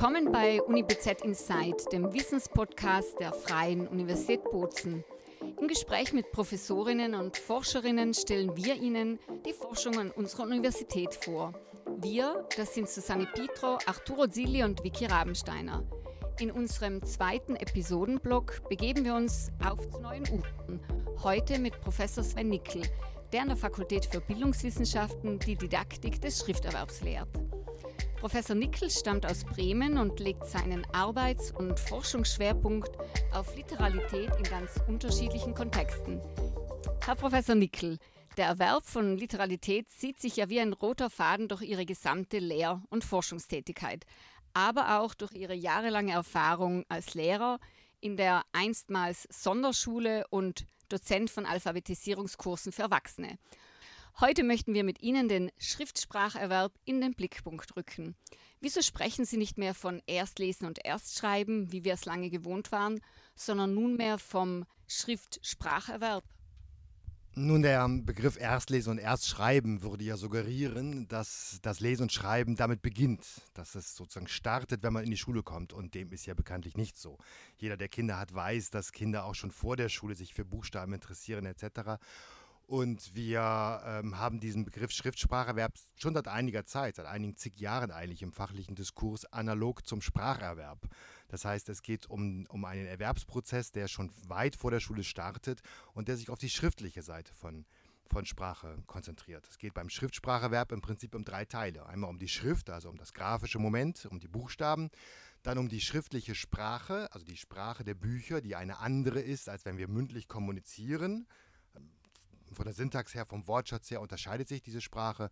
Willkommen bei UniBZ Inside, dem Wissenspodcast der Freien Universität Bozen. Im Gespräch mit Professorinnen und Forscherinnen stellen wir Ihnen die Forschung an unserer Universität vor. Wir, das sind Susanne Pietro, Arturo Zilli und Vicky Rabensteiner. In unserem zweiten Episodenblock begeben wir uns auf zu neuen Ufern. Heute mit Professor Sven Nickel, der an der Fakultät für Bildungswissenschaften die Didaktik des Schrifterwerbs lehrt. Professor Nickel stammt aus Bremen und legt seinen Arbeits- und Forschungsschwerpunkt auf Literalität in ganz unterschiedlichen Kontexten. Herr Professor Nickel, der Erwerb von Literalität zieht sich ja wie ein roter Faden durch Ihre gesamte Lehr- und Forschungstätigkeit, aber auch durch Ihre jahrelange Erfahrung als Lehrer in der einstmals Sonderschule und Dozent von Alphabetisierungskursen für Erwachsene. Heute möchten wir mit Ihnen den Schriftspracherwerb in den Blickpunkt rücken. Wieso sprechen Sie nicht mehr von Erstlesen und Erstschreiben, wie wir es lange gewohnt waren, sondern nunmehr vom Schriftspracherwerb? Nun, der Begriff Erstlesen und Erstschreiben würde ja suggerieren, dass das Lesen und Schreiben damit beginnt, dass es sozusagen startet, wenn man in die Schule kommt. Und dem ist ja bekanntlich nicht so. Jeder, der Kinder hat, weiß, dass Kinder auch schon vor der Schule sich für Buchstaben interessieren etc. Und wir ähm, haben diesen Begriff Schriftspracherwerb schon seit einiger Zeit, seit einigen zig Jahren eigentlich im fachlichen Diskurs analog zum Spracherwerb. Das heißt, es geht um, um einen Erwerbsprozess, der schon weit vor der Schule startet und der sich auf die schriftliche Seite von, von Sprache konzentriert. Es geht beim Schriftspracherwerb im Prinzip um drei Teile. Einmal um die Schrift, also um das grafische Moment, um die Buchstaben. Dann um die schriftliche Sprache, also die Sprache der Bücher, die eine andere ist, als wenn wir mündlich kommunizieren von der Syntax her, vom Wortschatz her unterscheidet sich diese Sprache.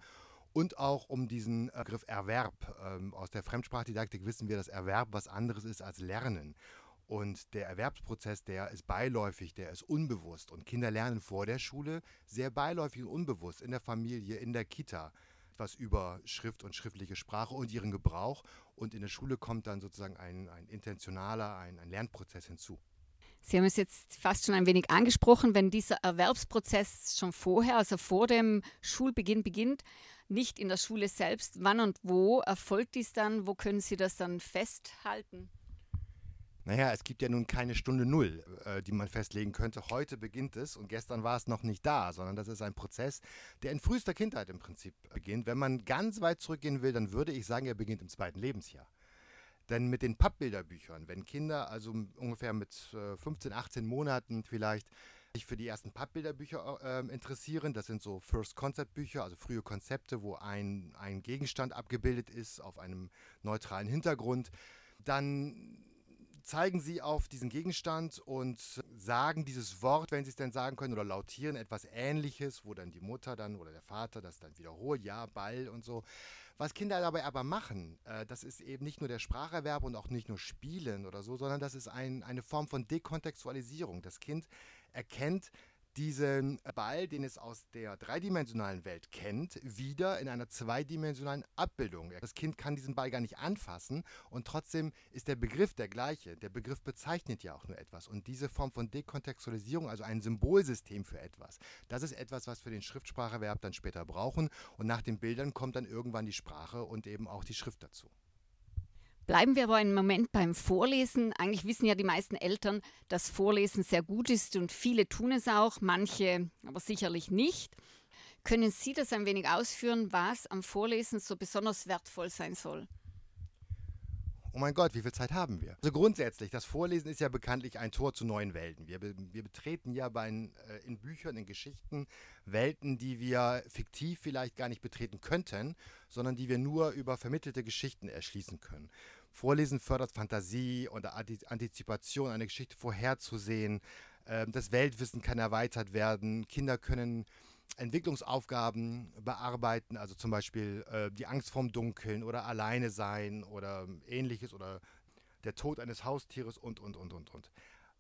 Und auch um diesen äh, Begriff Erwerb. Ähm, aus der Fremdsprachdidaktik wissen wir, dass Erwerb was anderes ist als Lernen. Und der Erwerbsprozess, der ist beiläufig, der ist unbewusst. Und Kinder lernen vor der Schule sehr beiläufig und unbewusst, in der Familie, in der Kita, etwas über Schrift und schriftliche Sprache und ihren Gebrauch. Und in der Schule kommt dann sozusagen ein, ein intentionaler, ein, ein Lernprozess hinzu. Sie haben es jetzt fast schon ein wenig angesprochen, wenn dieser Erwerbsprozess schon vorher, also vor dem Schulbeginn beginnt, nicht in der Schule selbst, wann und wo erfolgt dies dann? Wo können Sie das dann festhalten? Naja, es gibt ja nun keine Stunde Null, äh, die man festlegen könnte. Heute beginnt es und gestern war es noch nicht da, sondern das ist ein Prozess, der in frühester Kindheit im Prinzip beginnt. Wenn man ganz weit zurückgehen will, dann würde ich sagen, er beginnt im zweiten Lebensjahr. Denn mit den Pappbilderbüchern, wenn Kinder also ungefähr mit 15, äh, 18 Monaten vielleicht sich für die ersten Pappbilderbücher äh, interessieren, das sind so First Concept Bücher, also frühe Konzepte, wo ein, ein Gegenstand abgebildet ist auf einem neutralen Hintergrund, dann zeigen sie auf diesen Gegenstand und sagen dieses Wort, wenn sie es denn sagen können, oder lautieren etwas Ähnliches, wo dann die Mutter dann oder der Vater das dann wiederholt, ja, Ball und so. Was Kinder dabei aber machen, äh, das ist eben nicht nur der Spracherwerb und auch nicht nur Spielen oder so, sondern das ist ein, eine Form von Dekontextualisierung. Das Kind erkennt diesen Ball, den es aus der dreidimensionalen Welt kennt, wieder in einer zweidimensionalen Abbildung. Das Kind kann diesen Ball gar nicht anfassen und trotzdem ist der Begriff der gleiche. Der Begriff bezeichnet ja auch nur etwas. Und diese Form von Dekontextualisierung, also ein Symbolsystem für etwas, das ist etwas, was wir den Schriftspracherwerb dann später brauchen. Und nach den Bildern kommt dann irgendwann die Sprache und eben auch die Schrift dazu. Bleiben wir aber einen Moment beim Vorlesen. Eigentlich wissen ja die meisten Eltern, dass Vorlesen sehr gut ist und viele tun es auch, manche aber sicherlich nicht. Können Sie das ein wenig ausführen, was am Vorlesen so besonders wertvoll sein soll? Oh mein Gott, wie viel Zeit haben wir? Also grundsätzlich, das Vorlesen ist ja bekanntlich ein Tor zu neuen Welten. Wir, wir betreten ja bei, äh, in Büchern, in Geschichten Welten, die wir fiktiv vielleicht gar nicht betreten könnten, sondern die wir nur über vermittelte Geschichten erschließen können. Vorlesen fördert Fantasie und Antizipation, eine Geschichte vorherzusehen. Ähm, das Weltwissen kann erweitert werden. Kinder können Entwicklungsaufgaben bearbeiten, also zum Beispiel äh, die Angst vorm Dunkeln oder alleine sein oder ähnliches oder der Tod eines Haustieres und, und, und, und, und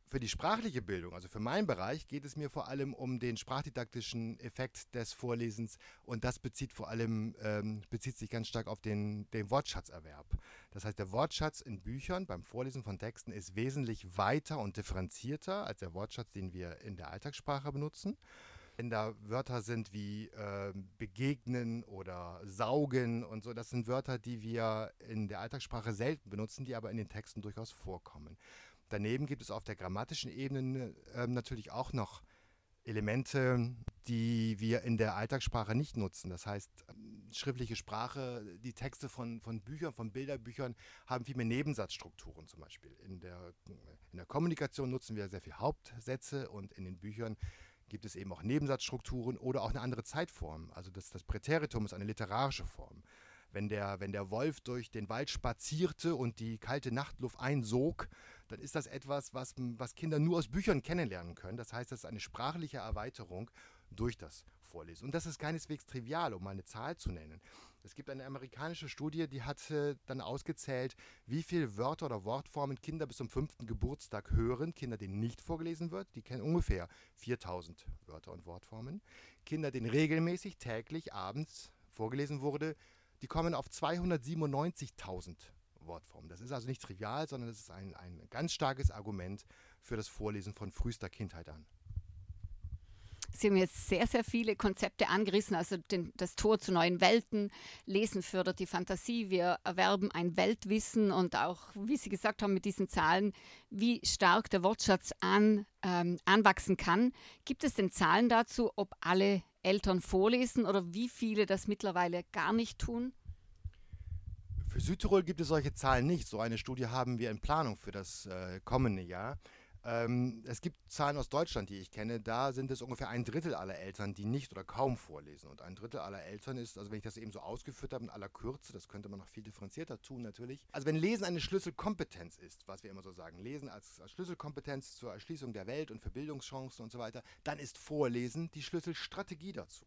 für die sprachliche Bildung, also für meinen Bereich, geht es mir vor allem um den sprachdidaktischen Effekt des Vorlesens und das bezieht vor allem, ähm, bezieht sich ganz stark auf den, den Wortschatzerwerb. Das heißt, der Wortschatz in Büchern beim Vorlesen von Texten ist wesentlich weiter und differenzierter als der Wortschatz, den wir in der Alltagssprache benutzen. Wenn da Wörter sind wie äh, begegnen oder saugen und so, das sind Wörter, die wir in der Alltagssprache selten benutzen, die aber in den Texten durchaus vorkommen. Daneben gibt es auf der grammatischen Ebene äh, natürlich auch noch Elemente, die wir in der Alltagssprache nicht nutzen. Das heißt, schriftliche Sprache, die Texte von, von Büchern, von Bilderbüchern haben viel mehr Nebensatzstrukturen zum Beispiel. In der, in der Kommunikation nutzen wir sehr viel Hauptsätze und in den Büchern gibt es eben auch Nebensatzstrukturen oder auch eine andere Zeitform. Also das, das Präteritum ist eine literarische Form. Wenn der, wenn der Wolf durch den Wald spazierte und die kalte Nachtluft einsog, dann ist das etwas, was, was Kinder nur aus Büchern kennenlernen können. Das heißt, das ist eine sprachliche Erweiterung durch das Vorlesen. Und das ist keineswegs trivial, um mal eine Zahl zu nennen. Es gibt eine amerikanische Studie, die hat dann ausgezählt, wie viele Wörter oder Wortformen Kinder bis zum fünften Geburtstag hören. Kinder, denen nicht vorgelesen wird, die kennen ungefähr 4000 Wörter und Wortformen. Kinder, denen regelmäßig täglich abends vorgelesen wurde, die kommen auf 297.000 Wortformen. Das ist also nicht trivial, sondern es ist ein, ein ganz starkes Argument für das Vorlesen von frühester Kindheit an. Sie haben jetzt sehr, sehr viele Konzepte angerissen, also den, das Tor zu neuen Welten. Lesen fördert die Fantasie. Wir erwerben ein Weltwissen und auch, wie Sie gesagt haben, mit diesen Zahlen, wie stark der Wortschatz an, ähm, anwachsen kann. Gibt es denn Zahlen dazu, ob alle Eltern vorlesen oder wie viele das mittlerweile gar nicht tun? Für Südtirol gibt es solche Zahlen nicht. So eine Studie haben wir in Planung für das äh, kommende Jahr. Ähm, es gibt Zahlen aus Deutschland, die ich kenne. Da sind es ungefähr ein Drittel aller Eltern, die nicht oder kaum vorlesen. Und ein Drittel aller Eltern ist, also wenn ich das eben so ausgeführt habe in aller Kürze, das könnte man noch viel differenzierter tun natürlich. Also wenn Lesen eine Schlüsselkompetenz ist, was wir immer so sagen, Lesen als, als Schlüsselkompetenz zur Erschließung der Welt und für Bildungschancen und so weiter, dann ist Vorlesen die Schlüsselstrategie dazu.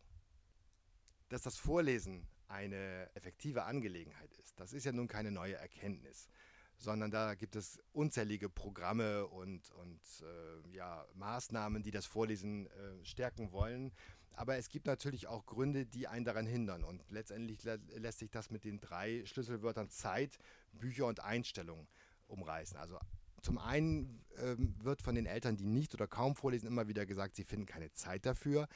Dass das Vorlesen eine effektive Angelegenheit ist. Das ist ja nun keine neue Erkenntnis, sondern da gibt es unzählige Programme und, und äh, ja, Maßnahmen, die das Vorlesen äh, stärken wollen. Aber es gibt natürlich auch Gründe, die einen daran hindern. Und letztendlich lä lässt sich das mit den drei Schlüsselwörtern Zeit, Bücher und Einstellung umreißen. Also zum einen ähm, wird von den Eltern, die nicht oder kaum vorlesen, immer wieder gesagt, sie finden keine Zeit dafür.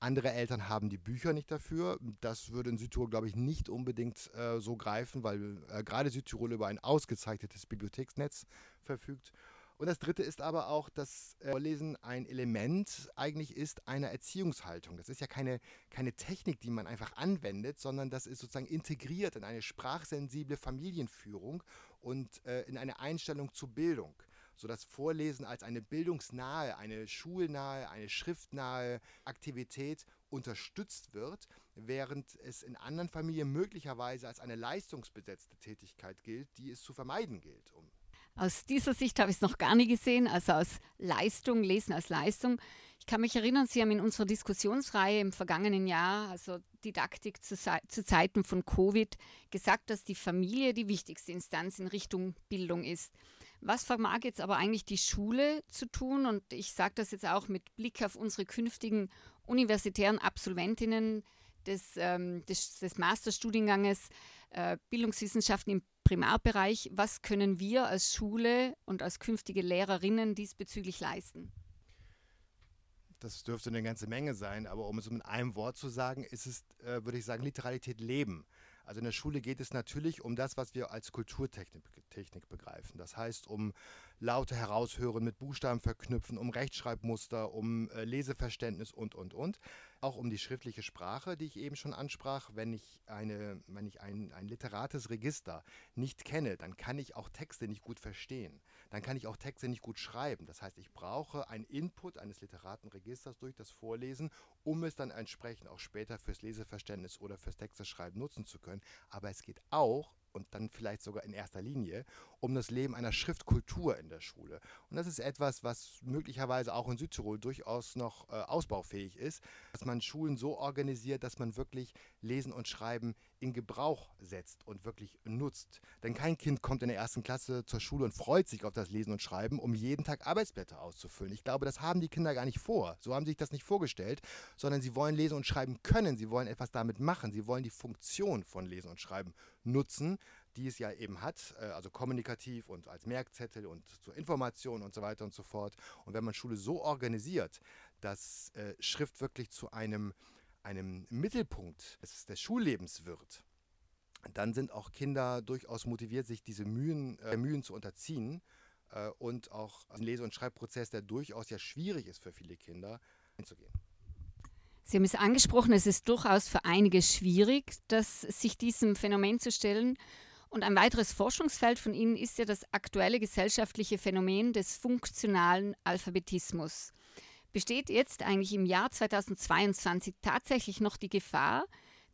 Andere Eltern haben die Bücher nicht dafür. Das würde in Südtirol, glaube ich, nicht unbedingt äh, so greifen, weil äh, gerade Südtirol über ein ausgezeichnetes Bibliotheksnetz verfügt. Und das Dritte ist aber auch, dass äh, Vorlesen ein Element eigentlich ist einer Erziehungshaltung. Das ist ja keine, keine Technik, die man einfach anwendet, sondern das ist sozusagen integriert in eine sprachsensible Familienführung und äh, in eine Einstellung zur Bildung sodass Vorlesen als eine bildungsnahe, eine schulnahe, eine schriftnahe Aktivität unterstützt wird, während es in anderen Familien möglicherweise als eine leistungsbesetzte Tätigkeit gilt, die es zu vermeiden gilt. Um aus dieser Sicht habe ich es noch gar nie gesehen, also aus Leistung, Lesen als Leistung. Ich kann mich erinnern, Sie haben in unserer Diskussionsreihe im vergangenen Jahr, also Didaktik zu, zu Zeiten von Covid, gesagt, dass die Familie die wichtigste Instanz in Richtung Bildung ist. Was vermag jetzt aber eigentlich die Schule zu tun? Und ich sage das jetzt auch mit Blick auf unsere künftigen universitären Absolventinnen des, ähm, des, des Masterstudienganges äh, Bildungswissenschaften im Primarbereich. Was können wir als Schule und als künftige Lehrerinnen diesbezüglich leisten? Das dürfte eine ganze Menge sein, aber um es mit einem Wort zu sagen, ist es, äh, würde ich sagen, Literalität leben. Also in der Schule geht es natürlich um das, was wir als Kulturtechnik Technik begreifen. Das heißt, um Laute heraushören, mit Buchstaben verknüpfen, um Rechtschreibmuster, um äh, Leseverständnis und, und, und. Auch um die schriftliche Sprache, die ich eben schon ansprach. Wenn ich, eine, wenn ich ein, ein literates Register nicht kenne, dann kann ich auch Texte nicht gut verstehen. Dann kann ich auch Texte nicht gut schreiben. Das heißt, ich brauche einen Input eines literaten Registers durch das Vorlesen, um es dann entsprechend auch später fürs Leseverständnis oder fürs Texteschreiben nutzen zu können. Aber es geht auch und dann vielleicht sogar in erster Linie um das Leben einer Schriftkultur in der Schule. Und das ist etwas, was möglicherweise auch in Südtirol durchaus noch äh, ausbaufähig ist, dass man Schulen so organisiert, dass man wirklich Lesen und Schreiben in Gebrauch setzt und wirklich nutzt. Denn kein Kind kommt in der ersten Klasse zur Schule und freut sich auf das Lesen und Schreiben, um jeden Tag Arbeitsblätter auszufüllen. Ich glaube, das haben die Kinder gar nicht vor. So haben sie sich das nicht vorgestellt, sondern sie wollen lesen und schreiben können. Sie wollen etwas damit machen. Sie wollen die Funktion von Lesen und Schreiben nutzen die es ja eben hat, äh, also kommunikativ und als Merkzettel und zur Information und so weiter und so fort. Und wenn man Schule so organisiert, dass äh, Schrift wirklich zu einem, einem Mittelpunkt des, Schullebens wird, dann sind auch Kinder durchaus motiviert, sich diese Mühen, äh, Mühen zu unterziehen äh, und auch den Lese- und Schreibprozess, der durchaus ja schwierig ist für viele Kinder, einzugehen. Sie haben es angesprochen, es ist durchaus für einige schwierig, das, sich diesem Phänomen zu stellen. Und ein weiteres Forschungsfeld von Ihnen ist ja das aktuelle gesellschaftliche Phänomen des funktionalen Alphabetismus. Besteht jetzt eigentlich im Jahr 2022 tatsächlich noch die Gefahr,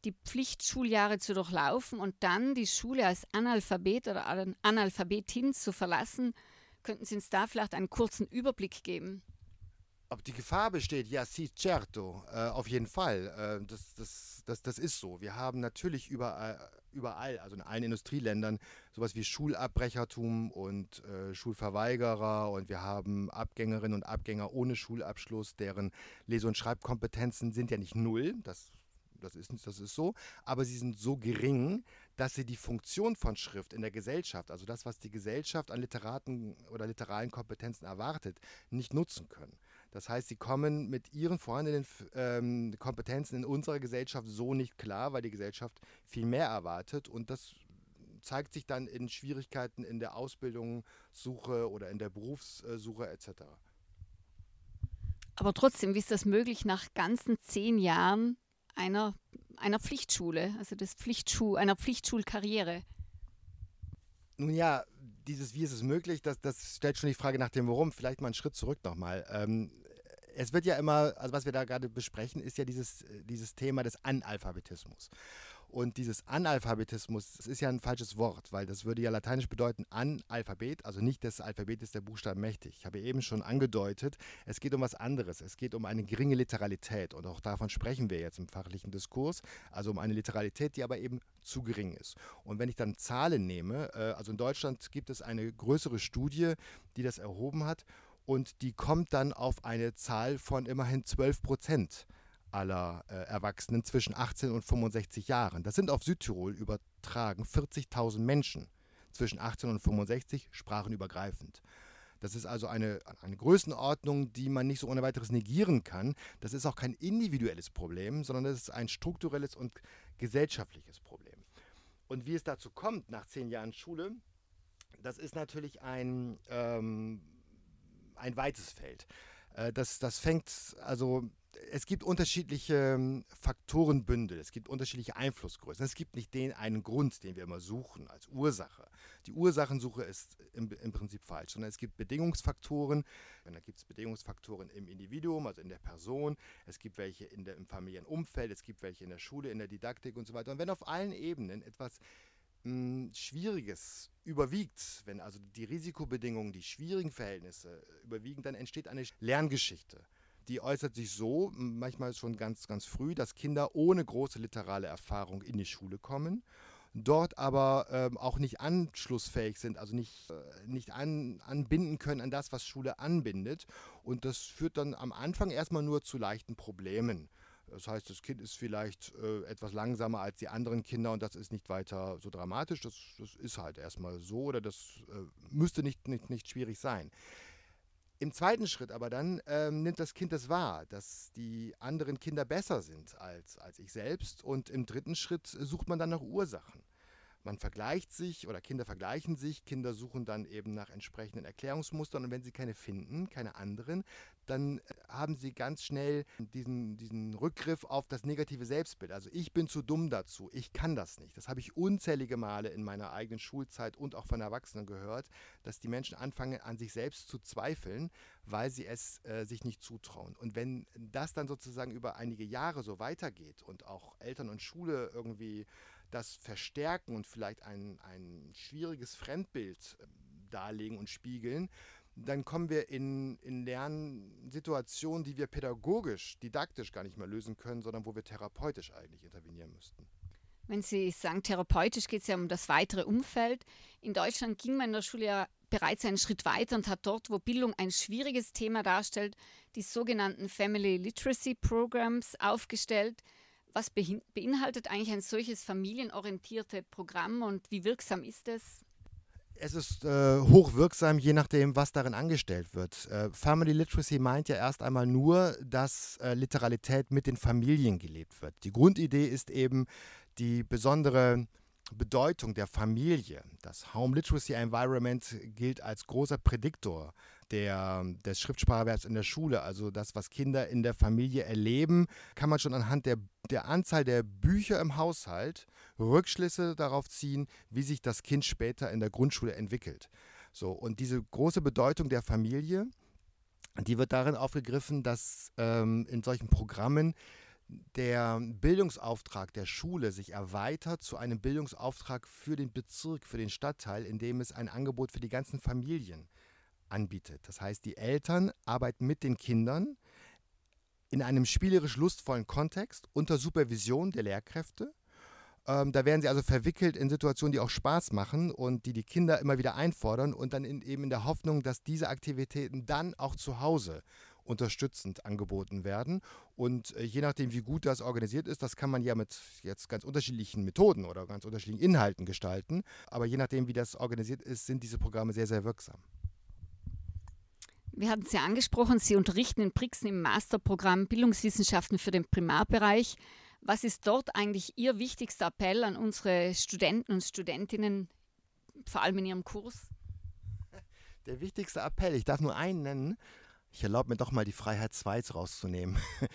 die Pflichtschuljahre zu durchlaufen und dann die Schule als Analphabet oder Analphabetin zu verlassen? Könnten Sie uns da vielleicht einen kurzen Überblick geben? Ob die Gefahr besteht, ja, sì, certo, äh, auf jeden Fall. Äh, das, das, das, das ist so. Wir haben natürlich überall, überall, also in allen Industrieländern, sowas wie Schulabbrechertum und äh, Schulverweigerer und wir haben Abgängerinnen und Abgänger ohne Schulabschluss, deren Lese- und Schreibkompetenzen sind ja nicht null, das, das, ist, das ist so, aber sie sind so gering, dass sie die Funktion von Schrift in der Gesellschaft, also das, was die Gesellschaft an Literaten oder literalen Kompetenzen erwartet, nicht nutzen können. Das heißt, sie kommen mit ihren vorhandenen ähm, Kompetenzen in unserer Gesellschaft so nicht klar, weil die Gesellschaft viel mehr erwartet und das zeigt sich dann in Schwierigkeiten in der Ausbildungssuche oder in der Berufssuche etc. Aber trotzdem, wie ist das möglich nach ganzen zehn Jahren einer, einer Pflichtschule, also des Pflichtschuh, einer Pflichtschulkarriere? Nun ja, dieses Wie ist es möglich, das, das stellt schon die Frage nach dem Warum. Vielleicht mal einen Schritt zurück nochmal. Ähm, es wird ja immer, also was wir da gerade besprechen, ist ja dieses, dieses Thema des Analphabetismus. Und dieses Analphabetismus, das ist ja ein falsches Wort, weil das würde ja lateinisch bedeuten Analphabet, also nicht das Alphabet ist der Buchstabe mächtig. Ich habe eben schon angedeutet, es geht um was anderes. Es geht um eine geringe Literalität und auch davon sprechen wir jetzt im fachlichen Diskurs, also um eine Literalität, die aber eben zu gering ist. Und wenn ich dann Zahlen nehme, äh, also in Deutschland gibt es eine größere Studie, die das erhoben hat und die kommt dann auf eine Zahl von immerhin 12 Prozent aller äh, Erwachsenen zwischen 18 und 65 Jahren. Das sind auf Südtirol übertragen 40.000 Menschen zwischen 18 und 65 sprachenübergreifend. Das ist also eine, eine Größenordnung, die man nicht so ohne weiteres negieren kann. Das ist auch kein individuelles Problem, sondern das ist ein strukturelles und gesellschaftliches Problem. Und wie es dazu kommt nach zehn Jahren Schule, das ist natürlich ein ähm, ein weites Feld. Äh, das, das fängt, also es gibt unterschiedliche ähm, Faktorenbündel, es gibt unterschiedliche Einflussgrößen. Es gibt nicht den einen Grund, den wir immer suchen als Ursache. Die Ursachensuche ist im, im Prinzip falsch, sondern es gibt Bedingungsfaktoren. Und da gibt es Bedingungsfaktoren im Individuum, also in der Person. Es gibt welche in der, im Familienumfeld, es gibt welche in der Schule, in der Didaktik und so weiter. Und wenn auf allen Ebenen etwas Schwieriges überwiegt, wenn also die Risikobedingungen, die schwierigen Verhältnisse überwiegen, dann entsteht eine Lerngeschichte. Die äußert sich so, manchmal schon ganz, ganz früh, dass Kinder ohne große literale Erfahrung in die Schule kommen, dort aber ähm, auch nicht anschlussfähig sind, also nicht, äh, nicht an, anbinden können an das, was Schule anbindet. Und das führt dann am Anfang erstmal nur zu leichten Problemen. Das heißt, das Kind ist vielleicht äh, etwas langsamer als die anderen Kinder und das ist nicht weiter so dramatisch. Das, das ist halt erstmal so oder das äh, müsste nicht, nicht, nicht schwierig sein. Im zweiten Schritt aber dann ähm, nimmt das Kind das wahr, dass die anderen Kinder besser sind als, als ich selbst. Und im dritten Schritt sucht man dann nach Ursachen. Man vergleicht sich oder Kinder vergleichen sich, Kinder suchen dann eben nach entsprechenden Erklärungsmustern und wenn sie keine finden, keine anderen, dann äh, haben sie ganz schnell diesen, diesen Rückgriff auf das negative Selbstbild. Also ich bin zu dumm dazu, ich kann das nicht. Das habe ich unzählige Male in meiner eigenen Schulzeit und auch von Erwachsenen gehört, dass die Menschen anfangen an sich selbst zu zweifeln, weil sie es äh, sich nicht zutrauen. Und wenn das dann sozusagen über einige Jahre so weitergeht und auch Eltern und Schule irgendwie das verstärken und vielleicht ein, ein schwieriges Fremdbild ähm, darlegen und spiegeln, dann kommen wir in, in Lernsituationen, die wir pädagogisch, didaktisch gar nicht mehr lösen können, sondern wo wir therapeutisch eigentlich intervenieren müssten. Wenn Sie sagen, therapeutisch geht es ja um das weitere Umfeld. In Deutschland ging man in der Schule ja bereits einen Schritt weiter und hat dort, wo Bildung ein schwieriges Thema darstellt, die sogenannten Family Literacy Programs aufgestellt. Was beinhaltet eigentlich ein solches familienorientierte Programm und wie wirksam ist es? Es ist äh, hochwirksam, je nachdem, was darin angestellt wird. Äh, Family Literacy meint ja erst einmal nur, dass äh, Literalität mit den Familien gelebt wird. Die Grundidee ist eben die besondere Bedeutung der Familie. Das Home Literacy Environment gilt als großer Prädiktor der, des Schriftspracherwerbs in der Schule. Also das, was Kinder in der Familie erleben, kann man schon anhand der, der Anzahl der Bücher im Haushalt Rückschlüsse darauf ziehen, wie sich das Kind später in der Grundschule entwickelt. So, und diese große Bedeutung der Familie, die wird darin aufgegriffen, dass ähm, in solchen Programmen der Bildungsauftrag der Schule sich erweitert zu einem Bildungsauftrag für den Bezirk, für den Stadtteil, in dem es ein Angebot für die ganzen Familien anbietet. Das heißt, die Eltern arbeiten mit den Kindern in einem spielerisch lustvollen Kontext unter Supervision der Lehrkräfte. Ähm, da werden sie also verwickelt in Situationen, die auch Spaß machen und die die Kinder immer wieder einfordern und dann in, eben in der Hoffnung, dass diese Aktivitäten dann auch zu Hause unterstützend angeboten werden. Und äh, je nachdem, wie gut das organisiert ist, das kann man ja mit jetzt ganz unterschiedlichen Methoden oder ganz unterschiedlichen Inhalten gestalten. Aber je nachdem, wie das organisiert ist, sind diese Programme sehr, sehr wirksam. Wir hatten ja angesprochen, Sie unterrichten in Brixen im Masterprogramm Bildungswissenschaften für den Primarbereich. Was ist dort eigentlich Ihr wichtigster Appell an unsere Studenten und Studentinnen, vor allem in Ihrem Kurs? Der wichtigste Appell, ich darf nur einen nennen, ich erlaube mir doch mal die Freiheit 2 rauszunehmen.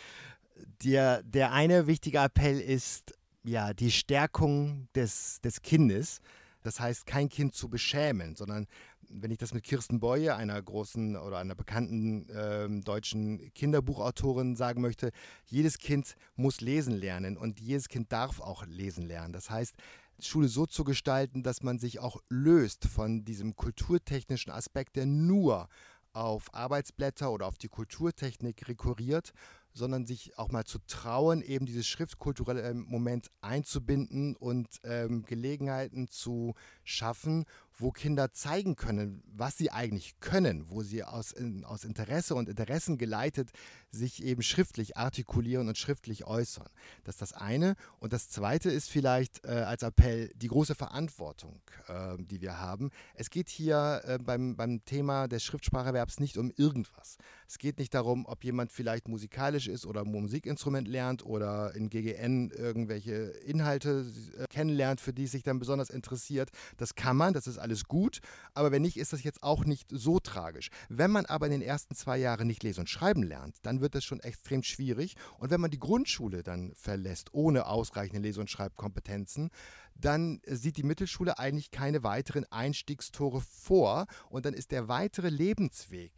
der, der eine wichtige Appell ist ja die Stärkung des, des Kindes. Das heißt, kein Kind zu beschämen, sondern wenn ich das mit Kirsten Boye, einer großen oder einer bekannten äh, deutschen Kinderbuchautorin sagen möchte, jedes Kind muss lesen lernen und jedes Kind darf auch lesen lernen. Das heißt, Schule so zu gestalten, dass man sich auch löst von diesem kulturtechnischen Aspekt, der nur auf Arbeitsblätter oder auf die Kulturtechnik rekurriert, sondern sich auch mal zu trauen, eben dieses schriftkulturelle ähm, Moment einzubinden und ähm, Gelegenheiten zu schaffen, wo Kinder zeigen können, was sie eigentlich können, wo sie aus, in, aus Interesse und Interessen geleitet sich eben schriftlich artikulieren und schriftlich äußern. Das ist das eine. Und das zweite ist vielleicht äh, als Appell die große Verantwortung, äh, die wir haben. Es geht hier äh, beim, beim Thema des Schriftspracherwerbs nicht um irgendwas. Es geht nicht darum, ob jemand vielleicht musikalisch ist oder Musikinstrument lernt oder in GGN irgendwelche Inhalte äh, kennenlernt, für die es sich dann besonders interessiert. Das kann man, das ist alles alles gut, aber wenn nicht, ist das jetzt auch nicht so tragisch. Wenn man aber in den ersten zwei Jahren nicht lesen und schreiben lernt, dann wird das schon extrem schwierig. Und wenn man die Grundschule dann verlässt, ohne ausreichende Lese- und Schreibkompetenzen, dann sieht die Mittelschule eigentlich keine weiteren Einstiegstore vor und dann ist der weitere Lebensweg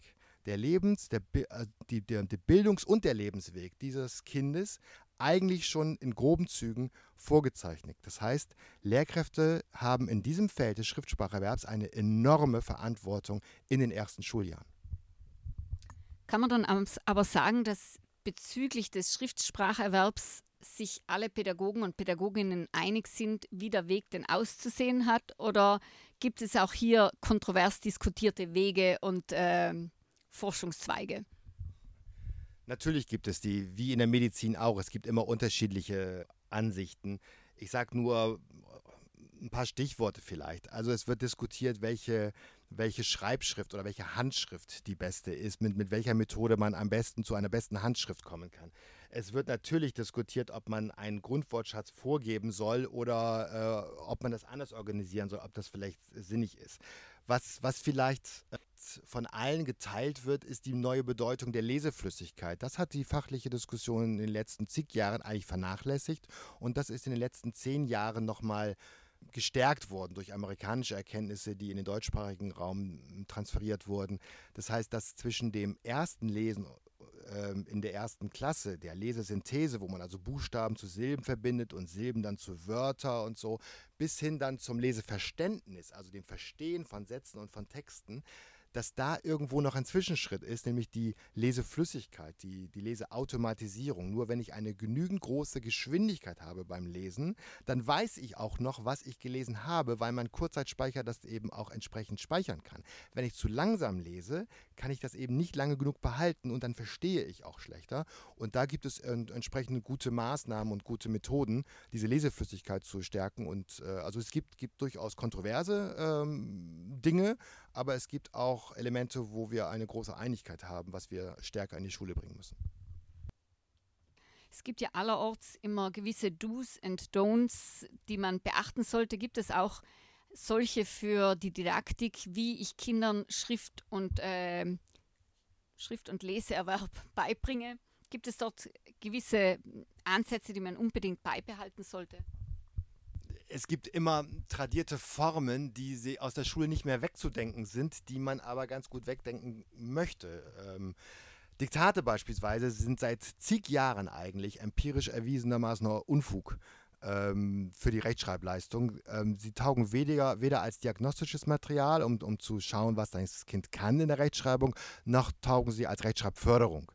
der Lebens-, der, äh, die, der, der Bildungs- und der Lebensweg dieses Kindes eigentlich schon in groben Zügen vorgezeichnet. Das heißt, Lehrkräfte haben in diesem Feld des Schriftspracherwerbs eine enorme Verantwortung in den ersten Schuljahren. Kann man dann aber sagen, dass bezüglich des Schriftspracherwerbs sich alle Pädagogen und Pädagoginnen einig sind, wie der Weg denn auszusehen hat? Oder gibt es auch hier kontrovers diskutierte Wege und äh, Forschungszweige? Natürlich gibt es die, wie in der Medizin auch. Es gibt immer unterschiedliche Ansichten. Ich sage nur ein paar Stichworte vielleicht. Also es wird diskutiert, welche, welche Schreibschrift oder welche Handschrift die beste ist, mit, mit welcher Methode man am besten zu einer besten Handschrift kommen kann. Es wird natürlich diskutiert, ob man einen Grundwortschatz vorgeben soll oder äh, ob man das anders organisieren soll, ob das vielleicht sinnig ist. Was, was vielleicht äh, von allen geteilt wird, ist die neue Bedeutung der Leseflüssigkeit. Das hat die fachliche Diskussion in den letzten zig Jahren eigentlich vernachlässigt und das ist in den letzten zehn Jahren nochmal gestärkt worden durch amerikanische Erkenntnisse, die in den deutschsprachigen Raum transferiert wurden. Das heißt, dass zwischen dem ersten Lesen ähm, in der ersten Klasse, der Lesesynthese, wo man also Buchstaben zu Silben verbindet und Silben dann zu Wörter und so, bis hin dann zum Leseverständnis, also dem Verstehen von Sätzen und von Texten, dass da irgendwo noch ein Zwischenschritt ist, nämlich die Leseflüssigkeit, die, die Leseautomatisierung. Nur wenn ich eine genügend große Geschwindigkeit habe beim Lesen, dann weiß ich auch noch, was ich gelesen habe, weil mein Kurzzeitspeicher das eben auch entsprechend speichern kann. Wenn ich zu langsam lese, kann ich das eben nicht lange genug behalten und dann verstehe ich auch schlechter. Und da gibt es entsprechende gute Maßnahmen und gute Methoden, diese Leseflüssigkeit zu stärken. Und äh, also es gibt, gibt durchaus kontroverse ähm, Dinge, aber es gibt auch Elemente, wo wir eine große Einigkeit haben, was wir stärker in die Schule bringen müssen. Es gibt ja allerorts immer gewisse Do's and Don'ts, die man beachten sollte. Gibt es auch solche für die Didaktik, wie ich Kindern Schrift und, äh, Schrift und Leseerwerb beibringe? Gibt es dort gewisse Ansätze, die man unbedingt beibehalten sollte? Es gibt immer tradierte Formen, die sie aus der Schule nicht mehr wegzudenken sind, die man aber ganz gut wegdenken möchte. Ähm, Diktate beispielsweise sind seit zig Jahren eigentlich empirisch erwiesenermaßen Unfug ähm, für die Rechtschreibleistung. Ähm, sie taugen weniger, weder als diagnostisches Material, um, um zu schauen, was das Kind kann in der Rechtschreibung, noch taugen sie als Rechtschreibförderung.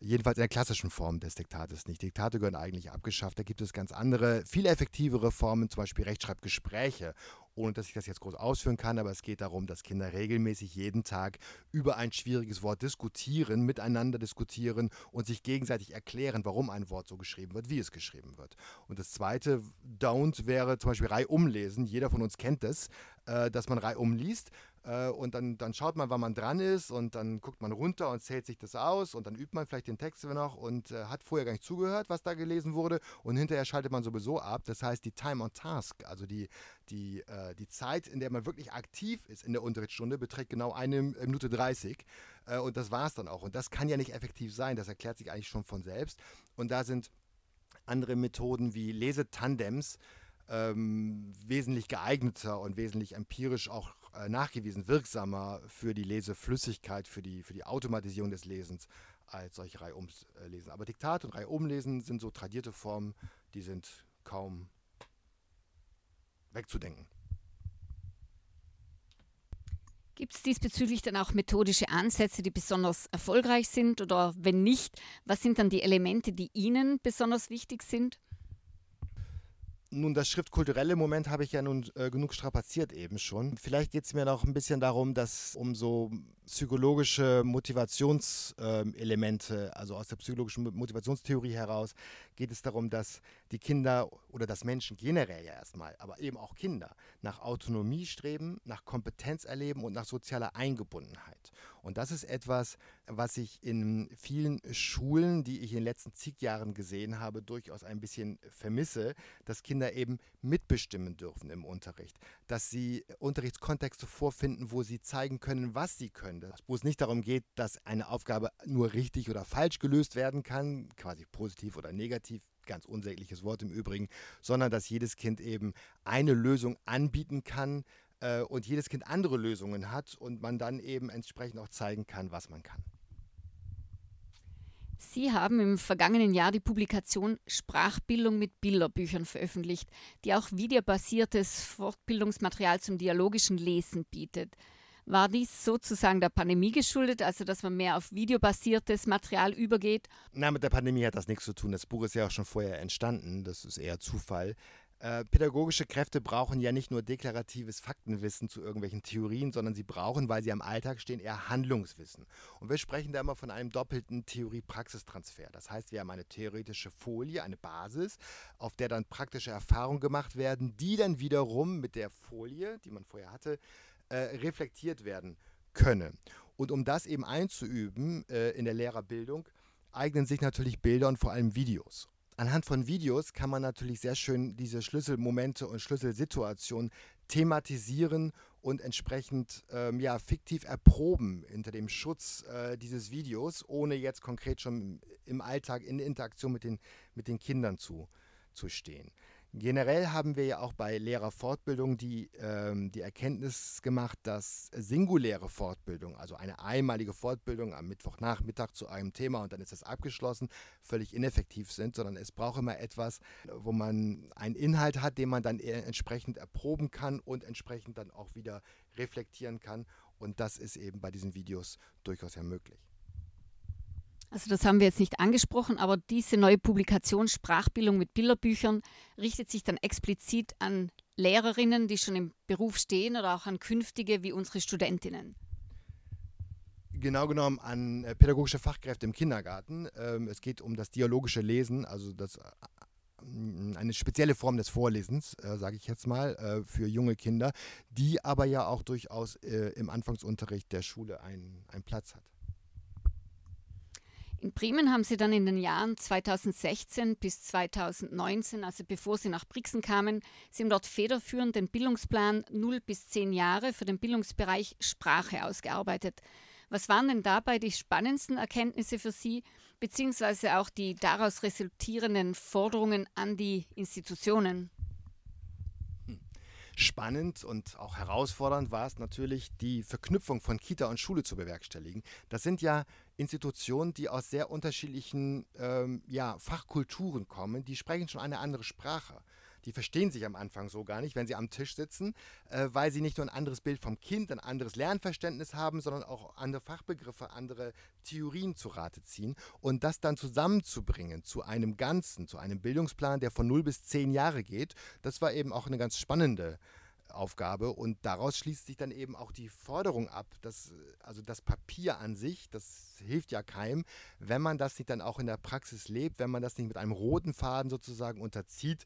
Jedenfalls in der klassischen Form des Diktates nicht. Diktate gehören eigentlich abgeschafft. Da gibt es ganz andere, viel effektivere Formen, zum Beispiel Rechtschreibgespräche ohne dass ich das jetzt groß ausführen kann, aber es geht darum, dass Kinder regelmäßig jeden Tag über ein schwieriges Wort diskutieren, miteinander diskutieren und sich gegenseitig erklären, warum ein Wort so geschrieben wird, wie es geschrieben wird. Und das zweite Don't wäre zum Beispiel Reihum lesen. Jeder von uns kennt das, äh, dass man Reihum liest äh, und dann, dann schaut man, wann man dran ist und dann guckt man runter und zählt sich das aus und dann übt man vielleicht den Text noch und äh, hat vorher gar nicht zugehört, was da gelesen wurde und hinterher schaltet man sowieso ab. Das heißt, die Time on Task, also die, die, äh, die Zeit, in der man wirklich aktiv ist in der Unterrichtsstunde, beträgt genau eine Minute 30. Äh, und das war es dann auch. Und das kann ja nicht effektiv sein. Das erklärt sich eigentlich schon von selbst. Und da sind andere Methoden wie Lesetandems ähm, wesentlich geeigneter und wesentlich empirisch auch äh, nachgewiesen wirksamer für die Leseflüssigkeit, für die, für die Automatisierung des Lesens als solche Reihumlesen. Aber Diktat und Reihumlesen sind so tradierte Formen, die sind kaum wegzudenken. Gibt es diesbezüglich dann auch methodische Ansätze, die besonders erfolgreich sind? Oder wenn nicht, was sind dann die Elemente, die Ihnen besonders wichtig sind? Nun, das schriftkulturelle Moment habe ich ja nun äh, genug strapaziert eben schon. Vielleicht geht es mir noch ein bisschen darum, dass um so psychologische Motivationselemente, äh, also aus der psychologischen Motivationstheorie heraus, geht es darum, dass die Kinder oder dass Menschen generell ja erstmal, aber eben auch Kinder, nach Autonomie streben, nach Kompetenz erleben und nach sozialer Eingebundenheit. Und das ist etwas, was ich in vielen Schulen, die ich in den letzten zig Jahren gesehen habe, durchaus ein bisschen vermisse, dass Kinder eben mitbestimmen dürfen im Unterricht, dass sie Unterrichtskontexte vorfinden, wo sie zeigen können, was sie können, wo es nicht darum geht, dass eine Aufgabe nur richtig oder falsch gelöst werden kann, quasi positiv oder negativ, ganz unsägliches Wort im Übrigen, sondern dass jedes Kind eben eine Lösung anbieten kann, äh, und jedes Kind andere Lösungen hat und man dann eben entsprechend auch zeigen kann, was man kann. Sie haben im vergangenen Jahr die Publikation Sprachbildung mit Bilderbüchern veröffentlicht, die auch videobasiertes Fortbildungsmaterial zum dialogischen Lesen bietet. War dies sozusagen der Pandemie geschuldet, also dass man mehr auf videobasiertes Material übergeht? Na, mit der Pandemie hat das nichts zu tun. Das Buch ist ja auch schon vorher entstanden. Das ist eher Zufall. Äh, pädagogische Kräfte brauchen ja nicht nur deklaratives Faktenwissen zu irgendwelchen Theorien, sondern sie brauchen, weil sie am Alltag stehen, eher Handlungswissen. Und wir sprechen da immer von einem doppelten Theorie-Praxistransfer. Das heißt, wir haben eine theoretische Folie, eine Basis, auf der dann praktische Erfahrungen gemacht werden, die dann wiederum mit der Folie, die man vorher hatte, äh, reflektiert werden können. Und um das eben einzuüben äh, in der Lehrerbildung, eignen sich natürlich Bilder und vor allem Videos. Anhand von Videos kann man natürlich sehr schön diese Schlüsselmomente und Schlüsselsituationen thematisieren und entsprechend ähm, ja, fiktiv erproben hinter dem Schutz äh, dieses Videos, ohne jetzt konkret schon im Alltag in Interaktion mit den, mit den Kindern zu, zu stehen. Generell haben wir ja auch bei Lehrerfortbildung die, ähm, die Erkenntnis gemacht, dass singuläre Fortbildung, also eine einmalige Fortbildung am Mittwochnachmittag zu einem Thema und dann ist das abgeschlossen, völlig ineffektiv sind, sondern es braucht immer etwas, wo man einen Inhalt hat, den man dann entsprechend erproben kann und entsprechend dann auch wieder reflektieren kann Und das ist eben bei diesen Videos durchaus ja möglich. Also das haben wir jetzt nicht angesprochen, aber diese neue Publikation Sprachbildung mit Bilderbüchern richtet sich dann explizit an Lehrerinnen, die schon im Beruf stehen oder auch an künftige wie unsere Studentinnen. Genau genommen an äh, pädagogische Fachkräfte im Kindergarten. Ähm, es geht um das dialogische Lesen, also das, äh, eine spezielle Form des Vorlesens, äh, sage ich jetzt mal, für junge Kinder, die aber ja auch durchaus im Anfangsunterricht der Schule einen Platz hat. In Bremen haben sie dann in den Jahren 2016 bis 2019, also bevor sie nach Brixen kamen, sie haben dort federführend den Bildungsplan 0 bis 10 Jahre für den Bildungsbereich Sprache ausgearbeitet. Was waren denn dabei die spannendsten Erkenntnisse für Sie, beziehungsweise auch die daraus resultierenden Forderungen an die Institutionen? Spannend und auch herausfordernd war es natürlich, die Verknüpfung von Kita und Schule zu bewerkstelligen. Das sind ja Institutionen, die aus sehr unterschiedlichen ähm, ja, Fachkulturen kommen, die sprechen schon eine andere Sprache. Die verstehen sich am Anfang so gar nicht, wenn sie am Tisch sitzen, äh, weil sie nicht nur ein anderes Bild vom Kind, ein anderes Lernverständnis haben, sondern auch andere Fachbegriffe, andere Theorien zu Rate ziehen. Und das dann zusammenzubringen zu einem Ganzen, zu einem Bildungsplan, der von 0 bis 10 Jahre geht, das war eben auch eine ganz spannende Aufgabe und daraus schließt sich dann eben auch die Forderung ab, dass also das Papier an sich, das hilft ja keinem, wenn man das nicht dann auch in der Praxis lebt, wenn man das nicht mit einem roten Faden sozusagen unterzieht,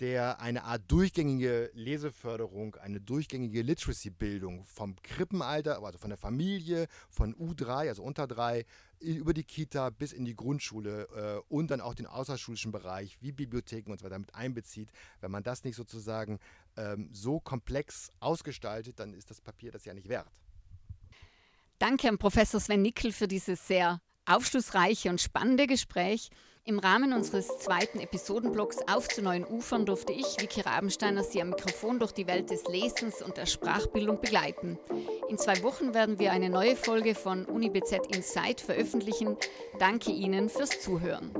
der eine Art durchgängige Leseförderung, eine durchgängige Literacy-Bildung vom Krippenalter, also von der Familie, von U3, also unter drei, über die Kita bis in die Grundschule äh, und dann auch den außerschulischen Bereich wie Bibliotheken und so weiter mit einbezieht. Wenn man das nicht sozusagen ähm, so komplex ausgestaltet, dann ist das Papier das ja nicht wert. Danke an Professor Sven Nickel für dieses sehr aufschlussreiche und spannende Gespräch. Im Rahmen unseres zweiten Episodenblocks Auf zu neuen Ufern durfte ich, Vicky Rabensteiner, Sie am Mikrofon durch die Welt des Lesens und der Sprachbildung begleiten. In zwei Wochen werden wir eine neue Folge von UniBZ Insight veröffentlichen. Danke Ihnen fürs Zuhören.